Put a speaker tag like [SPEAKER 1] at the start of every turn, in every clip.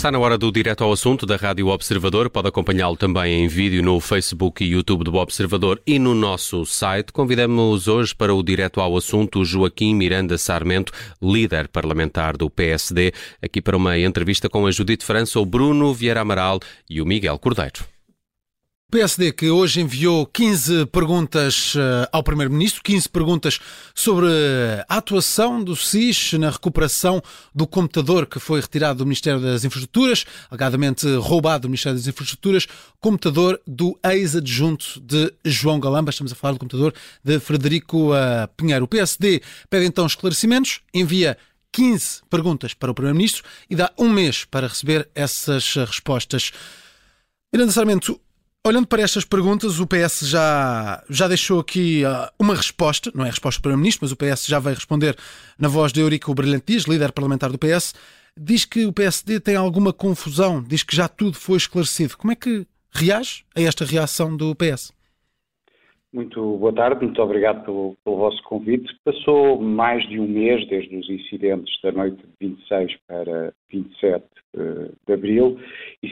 [SPEAKER 1] Está na hora do direto ao assunto da Rádio Observador. Pode acompanhá-lo também em vídeo no Facebook e YouTube do Observador e no nosso site. Convidamos hoje para o direto ao assunto Joaquim Miranda Sarmento, líder parlamentar do PSD, aqui para uma entrevista com a Judite França, o Bruno Vieira Amaral e o Miguel Cordeiro.
[SPEAKER 2] PSD que hoje enviou 15 perguntas uh, ao Primeiro-Ministro, 15 perguntas sobre a atuação do SIS na recuperação do computador que foi retirado do Ministério das Infraestruturas, alegadamente roubado do Ministério das Infraestruturas, computador do ex-adjunto de João Galamba, estamos a falar do computador de Frederico uh, Pinheiro. O PSD pede então esclarecimentos, envia 15 perguntas para o Primeiro-Ministro e dá um mês para receber essas respostas. Miranda Sarmento, Olhando para estas perguntas, o PS já, já deixou aqui uh, uma resposta, não é resposta para o Primeiro-Ministro, mas o PS já veio responder na voz de Eurico Brilhante Dias, líder parlamentar do PS. Diz que o PSD tem alguma confusão, diz que já tudo foi esclarecido. Como é que reage a esta reação do PS?
[SPEAKER 3] Muito boa tarde, muito obrigado pelo, pelo, vosso convite. Passou mais de um mês desde os incidentes da noite de 26 para 27 uh, de abril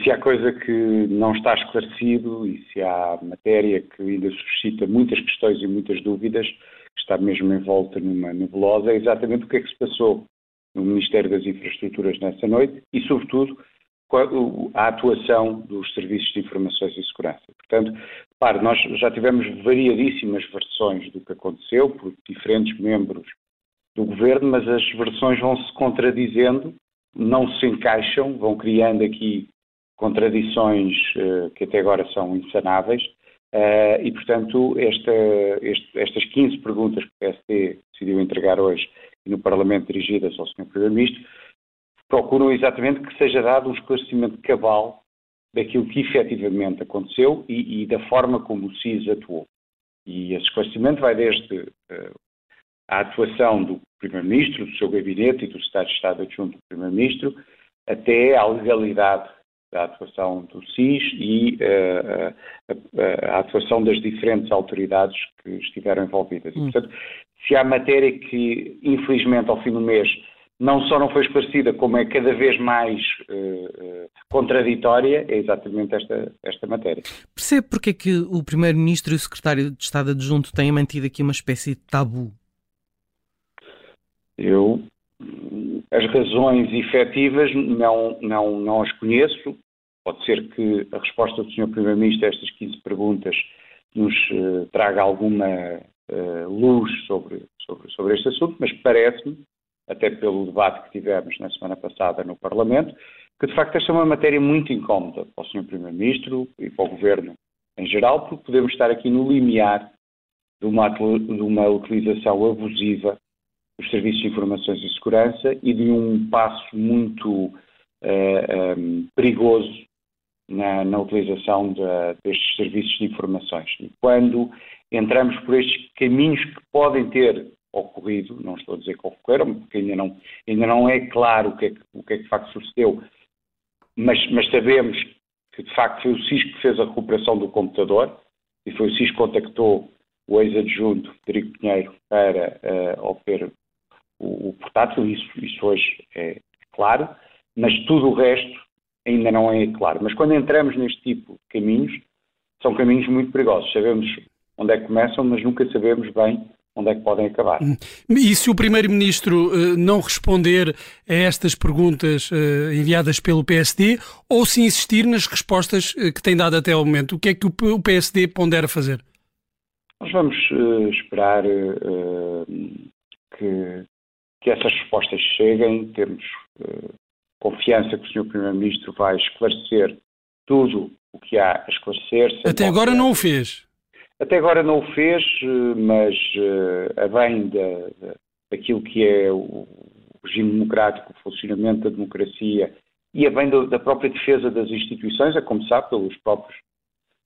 [SPEAKER 3] se há coisa que não está esclarecido e se há matéria que ainda suscita muitas questões e muitas dúvidas, está mesmo envolta numa nebulosa, é exatamente o que é que se passou no Ministério das Infraestruturas nessa noite e, sobretudo, a atuação dos serviços de informações e segurança. Portanto, Claro, nós já tivemos variadíssimas versões do que aconteceu por diferentes membros do governo, mas as versões vão se contradizendo, não se encaixam, vão criando aqui contradições uh, que até agora são insanáveis. Uh, e, portanto, esta, este, estas 15 perguntas que o PSD decidiu entregar hoje no Parlamento dirigidas ao Sr. Primeiro-Ministro procuram exatamente que seja dado um esclarecimento cabal daquilo que efetivamente aconteceu e, e, da forma como o SIS atuou. E esse esclarecimento vai desde uh, a atuação do Primeiro-Ministro, do seu gabinete e do Estado de Estado adjunto do Primeiro-Ministro, até à legalidade da atuação do SIS e uh, a, a, atuação das diferentes autoridades que estiveram envolvidas. E, hum. portanto, se há matéria que, infelizmente, ao fim do mês não só não foi esclarecida, como é cada vez mais uh, contraditória, é exatamente esta, esta matéria.
[SPEAKER 4] Percebe porque é que o Primeiro-Ministro e o Secretário de Estado Adjunto têm mantido aqui uma espécie de tabu?
[SPEAKER 3] Eu, as razões efetivas não, não, não as conheço. Pode ser que a resposta do Sr. Primeiro-Ministro a estas 15 perguntas nos uh, traga alguma luz sobre, sobre, sobre este assunto, mas parece-me até pelo debate que tivemos na semana passada no Parlamento, que de facto esta é uma matéria muito incómoda para o Sr. Primeiro-Ministro e para o Governo em geral, porque podemos estar aqui no limiar de uma, de uma utilização abusiva dos serviços de informações e segurança e de um passo muito uh, eh, um, perigoso na, na utilização de, destes serviços de informações. E quando entramos por estes caminhos que podem ter ocorrido, não estou a dizer que ocorreram, porque ainda não, ainda não é claro o que é que, o que, é que de facto sucedeu, mas, mas sabemos que de facto foi o SIS que fez a recuperação do computador e foi o SIS que contactou o ex-adjunto Federico Pinheiro para uh, obter o, o portátil, isso, isso hoje é claro, mas tudo o resto ainda não é claro. Mas quando entramos neste tipo de caminhos, são caminhos muito perigosos. Sabemos onde é que começam, mas nunca sabemos bem onde é que podem acabar. Hum.
[SPEAKER 4] E se o Primeiro-Ministro uh, não responder a estas perguntas uh, enviadas pelo PSD ou se insistir nas respostas uh, que tem dado até ao momento, o que é que o, o PSD pondera fazer?
[SPEAKER 3] Nós vamos esperar que, que essas respostas cheguem, temos confiança que o Sr. Primeiro-Ministro vai esclarecer tudo o que há a esclarecer.
[SPEAKER 4] Até agora não o fez.
[SPEAKER 3] Até agora não o fez, mas uh, a bem da, daquilo que é o regime democrático, o funcionamento da democracia e a bem do, da própria defesa das instituições, é como sabe, pelos próprios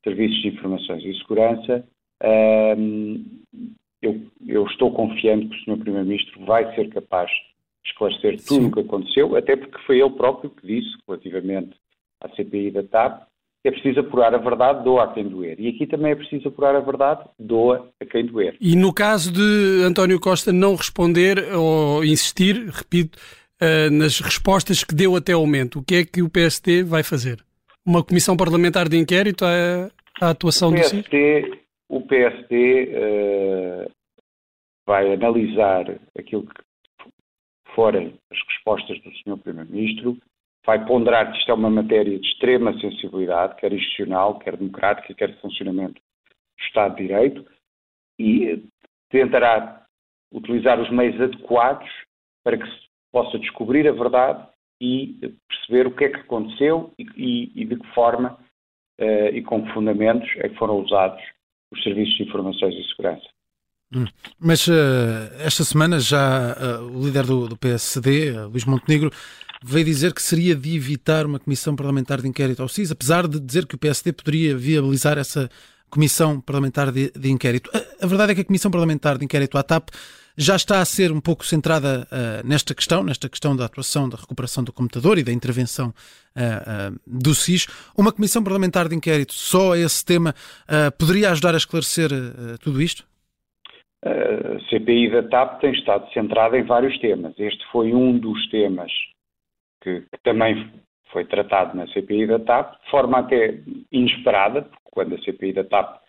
[SPEAKER 3] serviços de informações e segurança, uh, eu, eu, estou confiante que o Sr. Primeiro-Ministro vai ser capaz de esclarecer tudo o que aconteceu, até porque foi ele próprio que disse, relativamente à CPI da TAP, é preciso apurar a verdade, doa a quem doer. E aqui também é preciso apurar a verdade, doa a quem doer.
[SPEAKER 4] E no caso de António Costa não responder ou insistir, repito, uh, nas respostas que deu até ao momento. O que é que o PSD vai fazer? Uma comissão parlamentar de inquérito à, à atuação do
[SPEAKER 3] CIR? O PSD uh, vai analisar aquilo que forem as respostas do Sr. Primeiro-Ministro, vai ponderar que isto é uma matéria de extrema sensibilidade, quer institucional, quer democrática, quer de funcionamento do Estado de Direito, e tentará utilizar os meios adequados para que se possa descobrir a verdade e perceber o que é que aconteceu e, e, e de que forma uh, e com que fundamentos é que foram usados os serviços de informações e segurança.
[SPEAKER 2] Hum. Mas uh, esta semana já uh, o líder do, do PSD, Luís Montenegro, veio dizer que seria de evitar uma comissão parlamentar de inquérito ao CIS, apesar de dizer que o PSD poderia viabilizar essa comissão parlamentar de, de inquérito. A, a, verdade é que a comissão parlamentar de inquérito à TAP já está a ser um pouco centrada uh, nesta questão, nesta questão da atuação, da recuperação do computador e da intervenção uh, uh, do SIS. Uma comissão parlamentar de inquérito só a esse tema poderia ajudar a esclarecer tudo isto?
[SPEAKER 3] A CPI da TAP tem estado centrada em vários temas. Este foi um dos temas que, que também foi tratado na CPI da TAP, de forma até inesperada, porque quando a CPI da TAP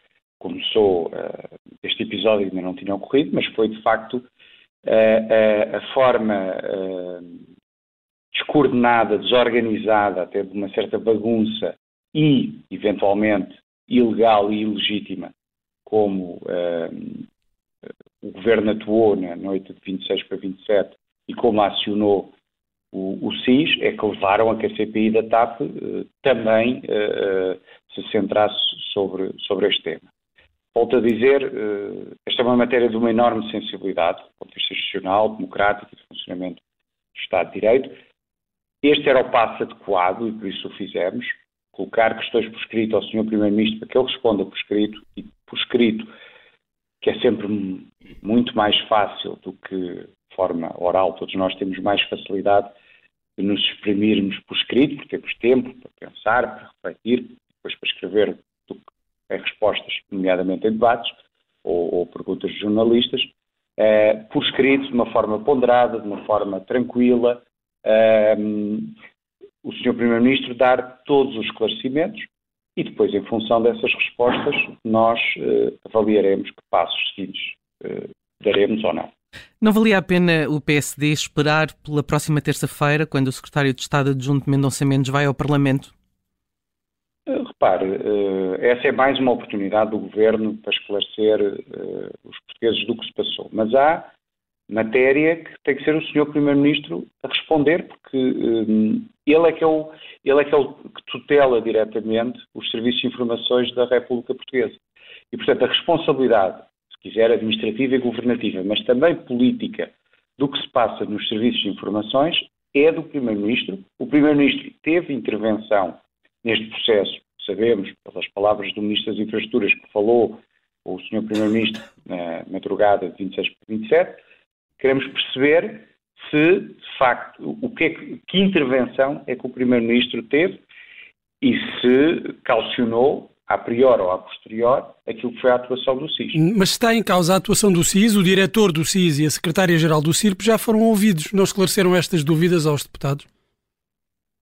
[SPEAKER 3] começou, uh, este episódio ainda não tinha ocorrido, mas foi de facto uh, uh, a forma descoordenada, desorganizada, até de uma certa bagunça e, eventualmente, ilegal e ilegítima, como o governo atuou na noite de 26 para 27 e como acionou o, o SIS é que levaram a que a CPI da TAP também se centrasse sobre, sobre este tema. Volto a dizer, esta é uma matéria de uma enorme sensibilidade, do ponto de vista institucional, democrático e de funcionamento do Estado de Direito. Este era o passo adequado e por isso o fizemos. Colocar questões por escrito ao Sr. Primeiro-Ministro para que ele responda por escrito e por escrito, que é sempre muito mais fácil do que de forma oral, todos nós temos mais facilidade de nos exprimirmos por escrito, porque temos tempo para pensar, para refletir, depois para escrever que é respostas, nomeadamente em debates ou, ou perguntas de jornalistas, eh, por escrito, de uma forma ponderada, de uma forma tranquila, eh, o Sr. Primeiro-Ministro dar todos os esclarecimentos e depois, em função dessas respostas, nós eh, avaliaremos que passos seguintes eh, daremos ou não.
[SPEAKER 5] Não valia a pena o PSD esperar pela próxima terça-feira, quando o secretário de Estado adjunto Mendonça Mendes vai ao Parlamento?
[SPEAKER 3] Eh, repare, eh, essa é mais uma oportunidade do Governo para esclarecer eh, os portugueses do que se passou. Mas há matéria que tem que ser o Sr. Primeiro-Ministro a responder, porque ele é, que é, o, ele é que é o que tutela diretamente os serviços de informações da República Portuguesa. E, portanto, a responsabilidade quiser, administrativa e governativa, mas também política do que se passa nos serviços de informações é do Primeiro-Ministro. O Primeiro-Ministro teve intervenção neste processo, sabemos, pelas palavras do Ministro das Infraestruturas, que falou o Sr. Primeiro-Ministro na madrugada de 26 para 27. Queremos perceber se, de facto, o que, é que, que intervenção é que o Primeiro-Ministro teve e se calcionou a priori ou a posterior, aquilo que foi a atuação do CIS.
[SPEAKER 4] Mas está em causa a atuação do CIS, o diretor do CIS e a secretária-geral do CIRP já foram ouvidos. Não esclareceram estas dúvidas aos deputados?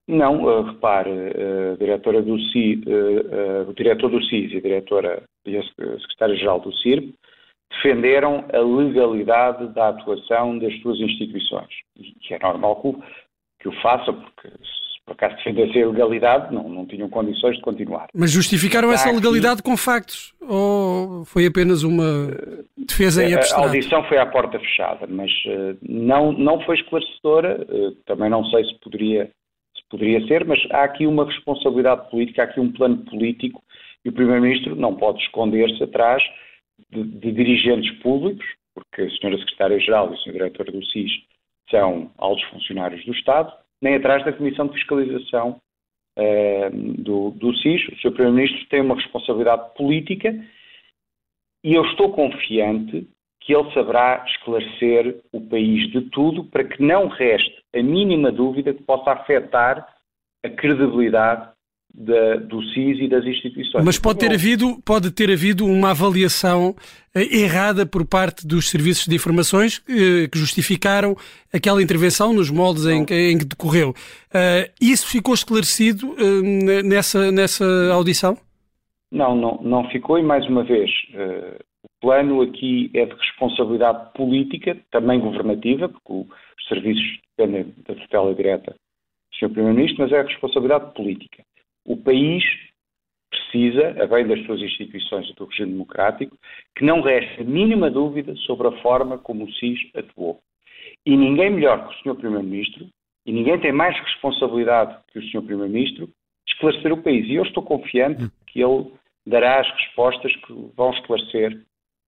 [SPEAKER 3] Não, uh, repare, a diretora do CIS, uh, o diretor do CIS e a diretora e a secretária-geral do CIRP defenderam a legalidade da atuação das suas instituições. E que é normal que o, que o faça, porque por acaso defendessem a legalidade, não, não tinham condições de continuar.
[SPEAKER 4] Mas justificaram essa legalidade aqui, com factos? Ou foi apenas uma defesa em abstrato?
[SPEAKER 3] A audição foi à porta fechada, mas não, não foi esclarecedora. Também não sei se poderia, se poderia ser, mas há aqui uma responsabilidade política, há aqui um plano político e o Primeiro-Ministro não pode esconder-se atrás de, de, dirigentes públicos, porque a Sra. Secretária-Geral e o Sr. Diretor do SIS são altos funcionários do Estado, nem atrás da Comissão de Fiscalização uh, do, do SIS. O Sr. Primeiro-Ministro tem uma responsabilidade política e eu estou confiante que ele saberá esclarecer o país de tudo para que não reste a mínima dúvida que possa afetar a credibilidade da, do SIS e das instituições.
[SPEAKER 4] Mas pode ter, havido, pode ter havido uma avaliação eh, errada por parte dos serviços de informações que justificaram aquela intervenção nos moldes em, em, que decorreu. Uh, isso ficou esclarecido uh, nessa, nessa audição?
[SPEAKER 3] Não, não, não ficou e mais uma vez uh, o plano aqui é de responsabilidade política, também governativa, porque os serviços dependem da tutela direta do Sr. Primeiro-Ministro, mas é responsabilidade política. O país precisa, a bem das suas instituições e do regime democrático, que não reste a mínima dúvida sobre a forma como o SIS atuou. E ninguém melhor que o Sr. Primeiro-Ministro, e ninguém tem mais responsabilidade que o Sr. Primeiro-Ministro, esclarecer o país. E eu estou confiante que ele dará as respostas que vão esclarecer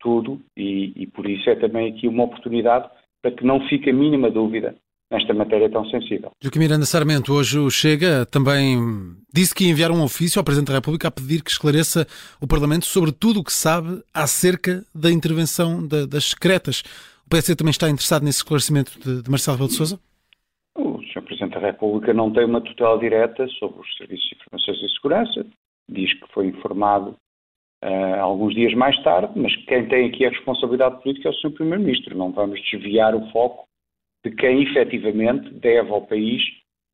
[SPEAKER 3] tudo, e, e por isso é também aqui uma oportunidade para que não fique a mínima dúvida nesta matéria tão sensível.
[SPEAKER 2] Joaquim Miranda Sarmento, hoje o Chega também disse que ia enviar um ofício ao Presidente da República a pedir que esclareça o Parlamento sobre tudo o que sabe acerca da intervenção da, das secretas. O PSD também está interessado nesse esclarecimento de, de Marcelo Rebelo de Sousa?
[SPEAKER 3] O Sr. Presidente da República não tem uma tutela direta sobre os serviços de informações e segurança. Diz que foi informado uh, alguns dias mais tarde, mas quem tem aqui a responsabilidade política é o Sr. Primeiro-Ministro. Não vamos desviar o foco de quem efetivamente deve ao país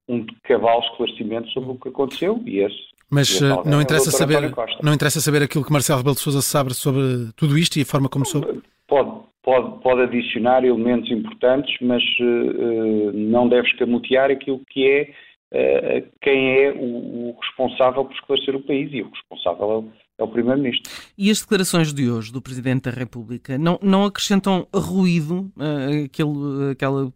[SPEAKER 3] um cabal esclarecimento sobre o que aconteceu e esse.
[SPEAKER 2] Mas uh, não, interessa saber, não interessa saber aquilo que Marcelo Rebelo de Sousa sabe sobre tudo isto e a forma como soube?
[SPEAKER 3] Pode, pode, pode adicionar elementos importantes, mas uh, não deve escamotear aquilo que é uh, quem é o, o, responsável por esclarecer o país e o responsável é o, Primeiro-Ministro.
[SPEAKER 5] E as declarações de hoje do Presidente da República não, não acrescentam ruído, uh, aquele, aquela.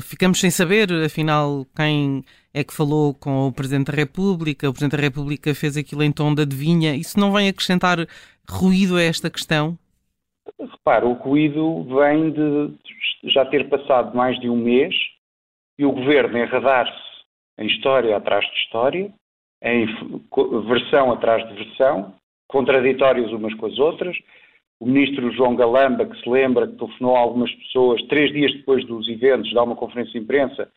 [SPEAKER 5] Ficamos sem saber, afinal, quem é que falou com o Presidente da República, o Presidente da República fez aquilo em tom de adivinha. Isso não vem acrescentar ruído a esta questão?
[SPEAKER 3] Repara, o ruído vem de já ter passado mais de um mês e o Governo enredar-se em história atrás de história, em versão atrás de versão, contraditórios umas com as outras. O ministro João Galamba, que se lembra que telefonou a algumas pessoas três dias depois dos eventos, dá uma conferência de imprensa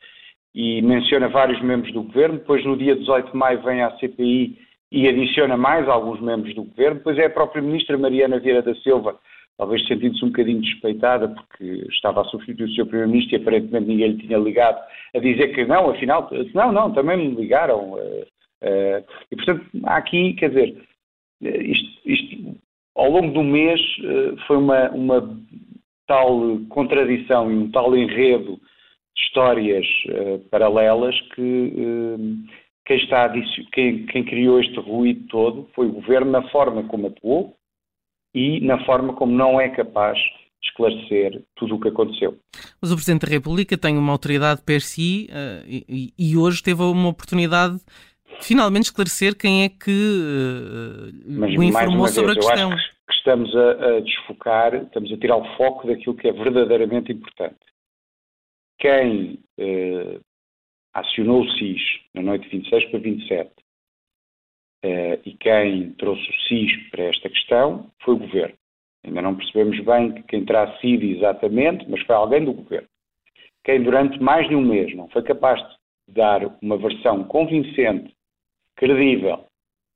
[SPEAKER 3] e menciona vários membros do governo. Depois, no dia 18 de maio, vem à CPI e adiciona mais alguns membros do governo. Depois é a própria ministra Mariana Vieira da Silva talvez sentindo-se um bocadinho despeitada porque estava a substituir o seu Primeiro-Ministro e aparentemente ninguém lhe tinha ligado a dizer que não, afinal, não, não, também me ligaram. Uh, e portanto, há aqui, quer dizer, eh, isto, isto ao longo do mês uh, foi uma, uma tal contradição e um tal enredo de histórias paralelas que quem, está, quem, quem criou este ruído todo foi o Governo na forma como atuou, e na forma como não é capaz de esclarecer tudo o que aconteceu.
[SPEAKER 5] Mas o Presidente da República tem uma autoridade per si uh, e, e, hoje teve uma oportunidade de finalmente esclarecer quem é que uh, Mas, o informou sobre
[SPEAKER 3] vez,
[SPEAKER 5] a questão.
[SPEAKER 3] Eu acho que estamos a, a desfocar, estamos a tirar o foco daquilo que é verdadeiramente importante. Quem uh, acionou o SIS na noite de 26 para 27 Uh, e quem trouxe o SIS para esta questão foi o Governo. Ainda não percebemos bem quem terá sido exatamente, mas foi alguém do Governo. Quem durante mais de um mês não foi capaz de dar uma versão convincente, credível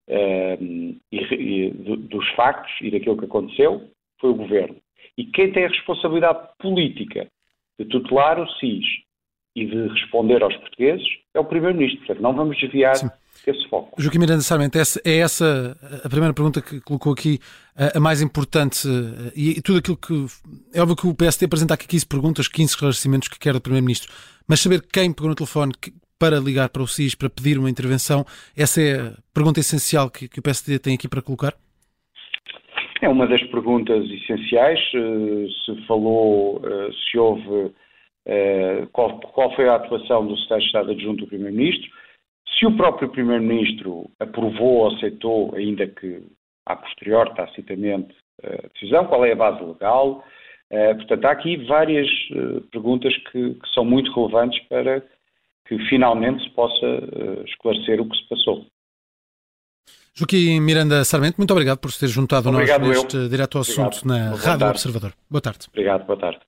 [SPEAKER 3] uh, e, e, dos factos e daquilo que aconteceu foi o Governo. E quem tem a responsabilidade política de tutelar o SIS e de responder aos portugueses é o Primeiro-Ministro. Portanto, não vamos desviar Sim. esse foco.
[SPEAKER 2] Joaquim Miranda Sarmento, é essa a primeira pergunta que colocou aqui, a mais importante, e tudo aquilo que. É óbvio que o PSD apresenta aqui 15 perguntas, 15 esclarecimentos que quer do Primeiro-Ministro, mas saber quem pegou no telefone para ligar para o SIS, para pedir uma intervenção, essa é a pergunta essencial que, que o PSD tem aqui para colocar?
[SPEAKER 3] É uma das perguntas essenciais. Eh, se falou, eh, se houve eh, qual, qual, foi a atuação do Secretário de Estado Adjunto do Primeiro-Ministro, se o próprio Primeiro-Ministro aprovou ou aceitou, ainda que a posterior, tacitamente, a decisão, qual é a base legal. Portanto, há aqui várias perguntas que, que, são muito relevantes para que finalmente se possa uh, esclarecer o que se passou.
[SPEAKER 2] Joaquim Miranda Sarmento, muito obrigado por se ter juntado a nós neste eu. direto ao assunto obrigado. na Boa Rádio tarde. Observador. Boa tarde.
[SPEAKER 3] Obrigado, boa tarde.